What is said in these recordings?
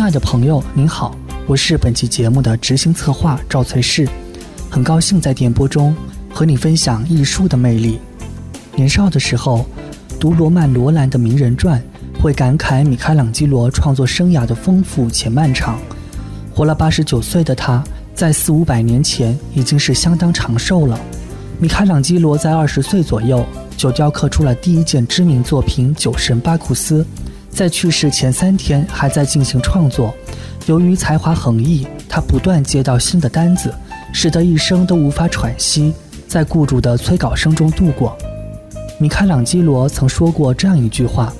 亲爱的朋友，您好，我是本期节目的执行策划赵翠氏，很高兴在电波中和你分享艺术的魅力。年少的时候，读罗曼·罗兰的名人传，会感慨米开朗基罗创作生涯的丰富且漫长。活了八十九岁的他，在四五百年前已经是相当长寿了。米开朗基罗在二十岁左右就雕刻出了第一件知名作品《酒神巴库斯》。在去世前三天还在进行创作，由于才华横溢，他不断接到新的单子，使得一生都无法喘息，在雇主的催稿声中度过。米开朗基罗曾说过这样一句话：“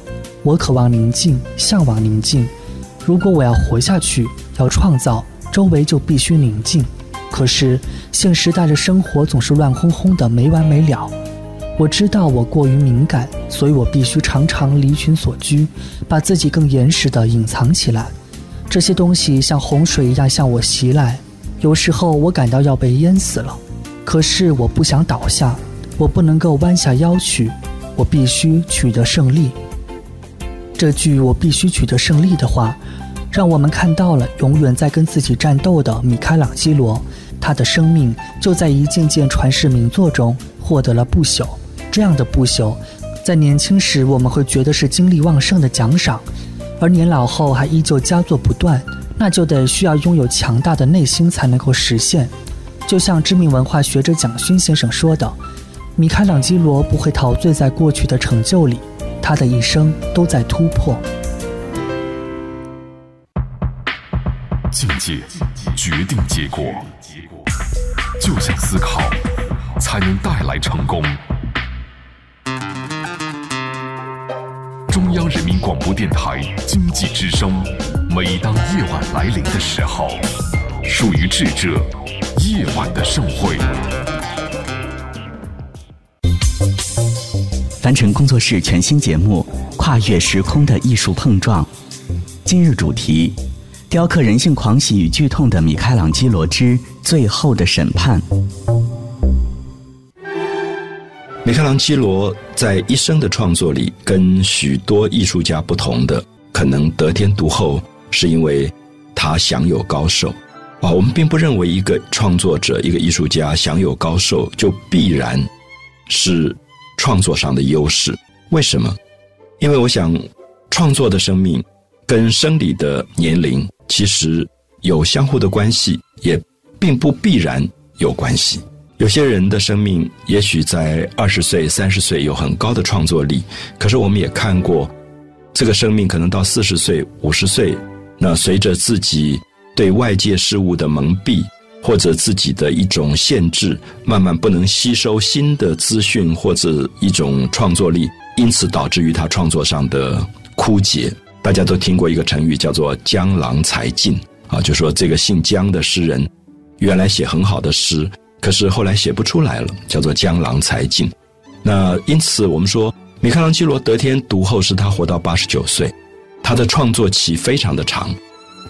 我渴望宁静，向往宁静。如果我要活下去，要创造，周围就必须宁静。可是现时代的生活总是乱哄哄的，没完没了。”我知道我过于敏感，所以我必须常常离群所居，把自己更严实的隐藏起来。这些东西像洪水一样向我袭来，有时候我感到要被淹死了。可是我不想倒下，我不能够弯下腰去，我必须取得胜利。这句“我必须取得胜利”的话，让我们看到了永远在跟自己战斗的米开朗基罗，他的生命就在一件件传世名作中获得了不朽。这样的不朽，在年轻时我们会觉得是精力旺盛的奖赏，而年老后还依旧佳作不断，那就得需要拥有强大的内心才能够实现。就像知名文化学者蒋勋先生说的：“米开朗基罗不会陶醉在过去的成就里，他的一生都在突破。”境界决定结果，就像思考，才能带来成功。中央人民广播电台经济之声，每当夜晚来临的时候，属于智者夜晚的盛会。凡尘工作室全新节目《跨越时空的艺术碰撞》，今日主题：雕刻人性狂喜与剧痛的米开朗基罗之最后的审判。米开朗基罗在一生的创作里，跟许多艺术家不同的，可能得天独厚，是因为他享有高寿。啊，我们并不认为一个创作者、一个艺术家享有高寿就必然是创作上的优势。为什么？因为我想，创作的生命跟生理的年龄其实有相互的关系，也并不必然有关系。有些人的生命也许在二十岁、三十岁有很高的创作力，可是我们也看过，这个生命可能到四十岁、五十岁，那随着自己对外界事物的蒙蔽，或者自己的一种限制，慢慢不能吸收新的资讯或者一种创作力，因此导致于他创作上的枯竭。大家都听过一个成语叫做“江郎才尽”，啊，就说这个姓江的诗人，原来写很好的诗。可是后来写不出来了，叫做江郎才尽。那因此我们说，米开朗基罗得天独厚，是他活到八十九岁，他的创作期非常的长。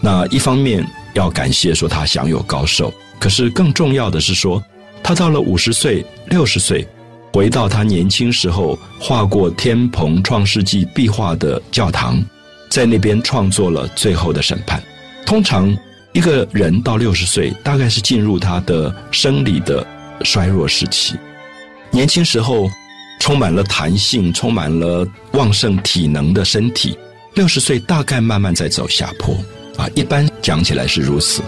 那一方面要感谢说他享有高寿，可是更重要的是说，他到了五十岁、六十岁，回到他年轻时候画过天蓬创世纪壁画的教堂，在那边创作了《最后的审判》。通常。一个人到六十岁，大概是进入他的生理的衰弱时期。年轻时候充满了弹性、充满了旺盛体能的身体，六十岁大概慢慢在走下坡啊。一般讲起来是如此。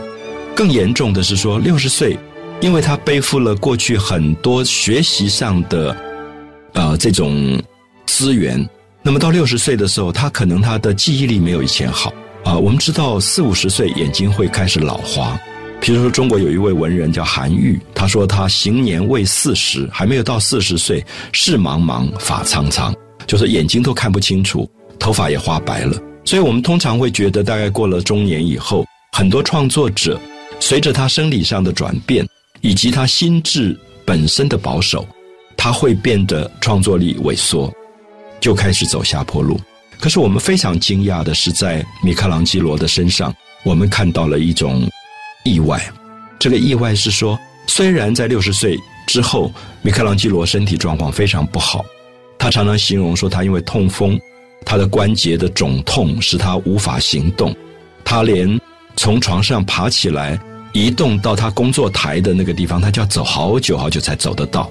更严重的是说，六十岁，因为他背负了过去很多学习上的呃这种资源，那么到六十岁的时候，他可能他的记忆力没有以前好。啊，我们知道四五十岁眼睛会开始老花，比如说中国有一位文人叫韩愈，他说他行年未四十，还没有到四十岁，视茫茫，发苍苍，就是眼睛都看不清楚，头发也花白了。所以我们通常会觉得，大概过了中年以后，很多创作者随着他生理上的转变，以及他心智本身的保守，他会变得创作力萎缩，就开始走下坡路。可是我们非常惊讶的是，在米开朗基罗的身上，我们看到了一种意外。这个意外是说，虽然在六十岁之后，米开朗基罗身体状况非常不好，他常常形容说，他因为痛风，他的关节的肿痛使他无法行动，他连从床上爬起来，移动到他工作台的那个地方，他就要走好久好久才走得到。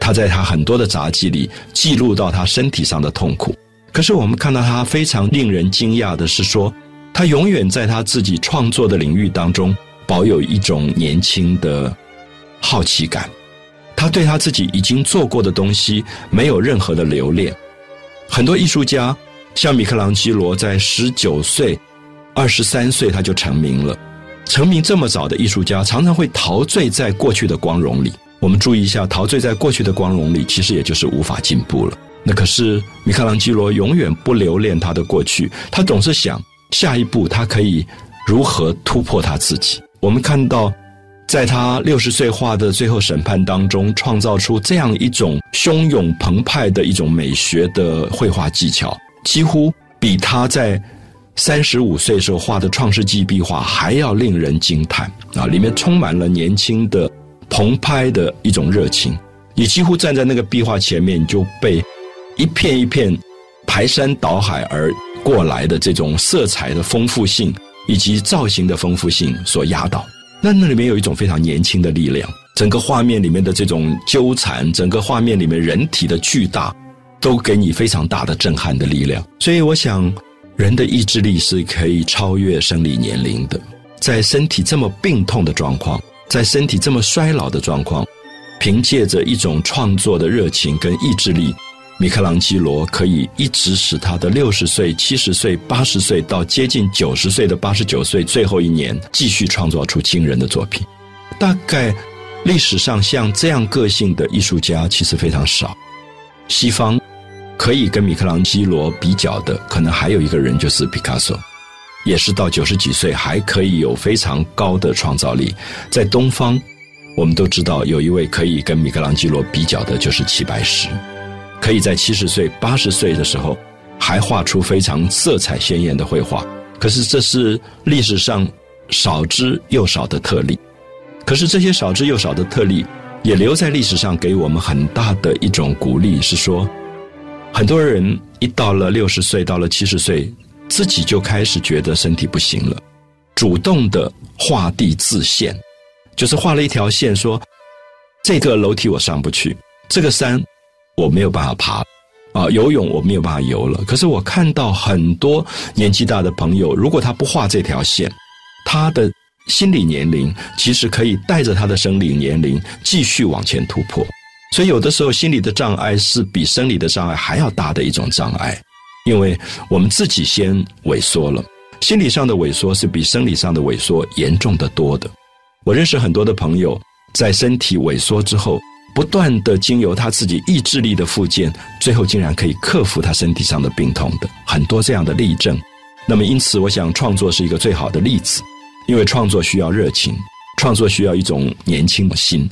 他在他很多的杂记里记录到他身体上的痛苦。可是我们看到他非常令人惊讶的是说，他永远在他自己创作的领域当中保有一种年轻的好奇感。他对他自己已经做过的东西没有任何的留恋。很多艺术家，像米开朗基罗，在十九岁、二十三岁他就成名了。成名这么早的艺术家，常常会陶醉在过去的光荣里。我们注意一下，陶醉在过去的光荣里，其实也就是无法进步了。那可是米开朗基罗永远不留恋他的过去，他总是想下一步他可以如何突破他自己。我们看到。在他六十岁画的《最后审判》当中，创造出这样一种汹涌澎湃的一种美学的绘画技巧，几乎比他在三十五岁时候画的《创世纪》壁画还要令人惊叹啊！里面充满了年轻的澎湃的一种热情，你几乎站在那个壁画前面，你就被一片一片排山倒海而过来的这种色彩的丰富性以及造型的丰富性所压倒。那那里面有一种非常年轻的力量，整个画面里面的这种纠缠，整个画面里面人体的巨大，都给你非常大的震撼的力量。所以我想，人的意志力是可以超越生理年龄的。在身体这么病痛的状况，在身体这么衰老的状况，凭借着一种创作的热情跟意志力。米开朗基罗可以一直使他的六十岁、七十岁、八十岁到接近九十岁的八十九岁最后一年，继续创造出惊人的作品。大概历史上像这样个性的艺术家其实非常少。西方可以跟米开朗基罗比较的，可能还有一个人就是毕加索，也是到九十几岁还可以有非常高的创造力。在东方，我们都知道有一位可以跟米开朗基罗比较的，就是齐白石。可以在七十岁、八十岁的时候，还画出非常色彩鲜艳的绘画。可是这是历史上少之又少的特例。可是这些少之又少的特例，也留在历史上给我们很大的一种鼓励，是说，很多人一到了六十岁、到了七十岁，自己就开始觉得身体不行了，主动的画地自限，就是画了一条线，说这个楼梯我上不去，这个山。我没有办法爬，啊，游泳我没有办法游了。可是我看到很多年纪大的朋友，如果他不画这条线，他的心理年龄其实可以带着他的生理年龄继续往前突破。所以有的时候心理的障碍是比生理的障碍还要大的一种障碍，因为我们自己先萎缩了。心理上的萎缩是比生理上的萎缩严重的多的。我认识很多的朋友，在身体萎缩之后。不断的经由他自己意志力的复健，最后竟然可以克服他身体上的病痛的很多这样的例证。那么，因此，我想创作是一个最好的例子，因为创作需要热情，创作需要一种年轻的心。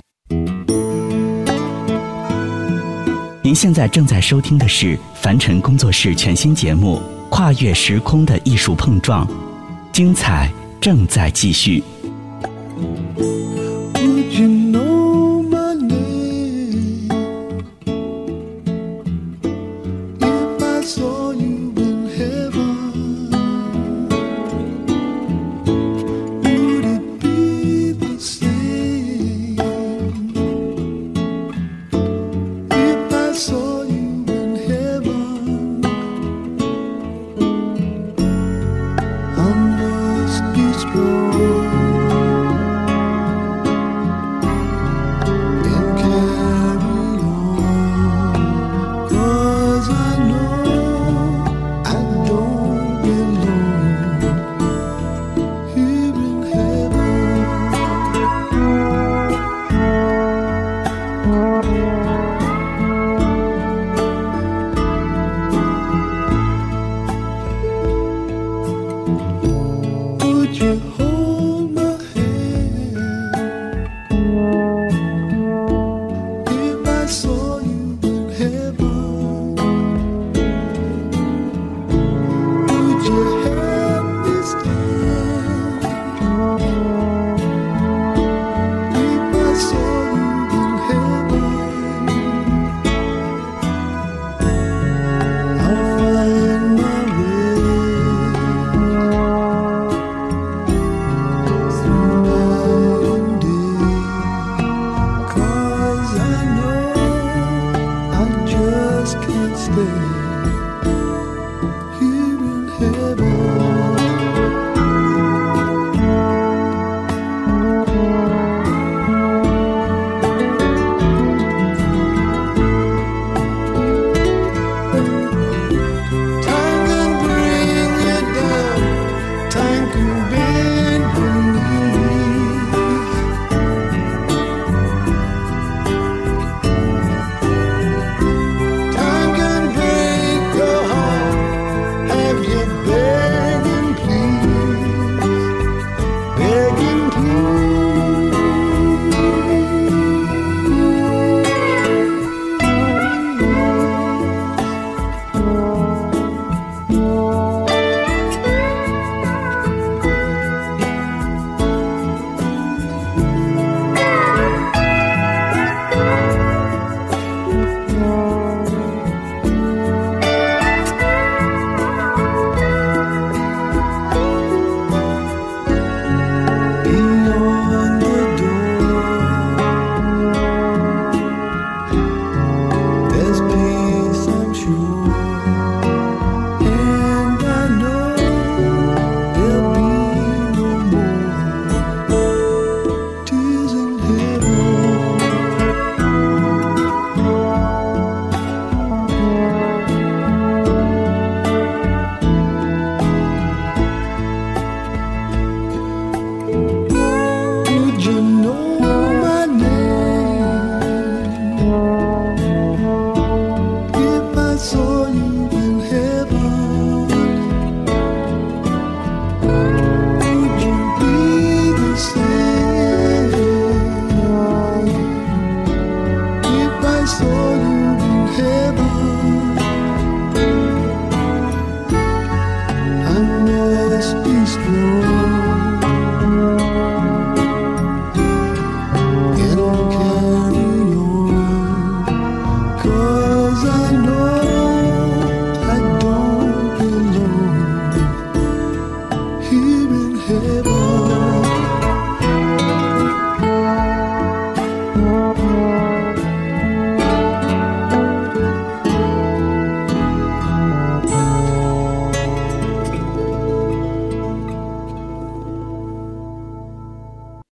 您现在正在收听的是凡尘工作室全新节目《跨越时空的艺术碰撞》，精彩正在继续。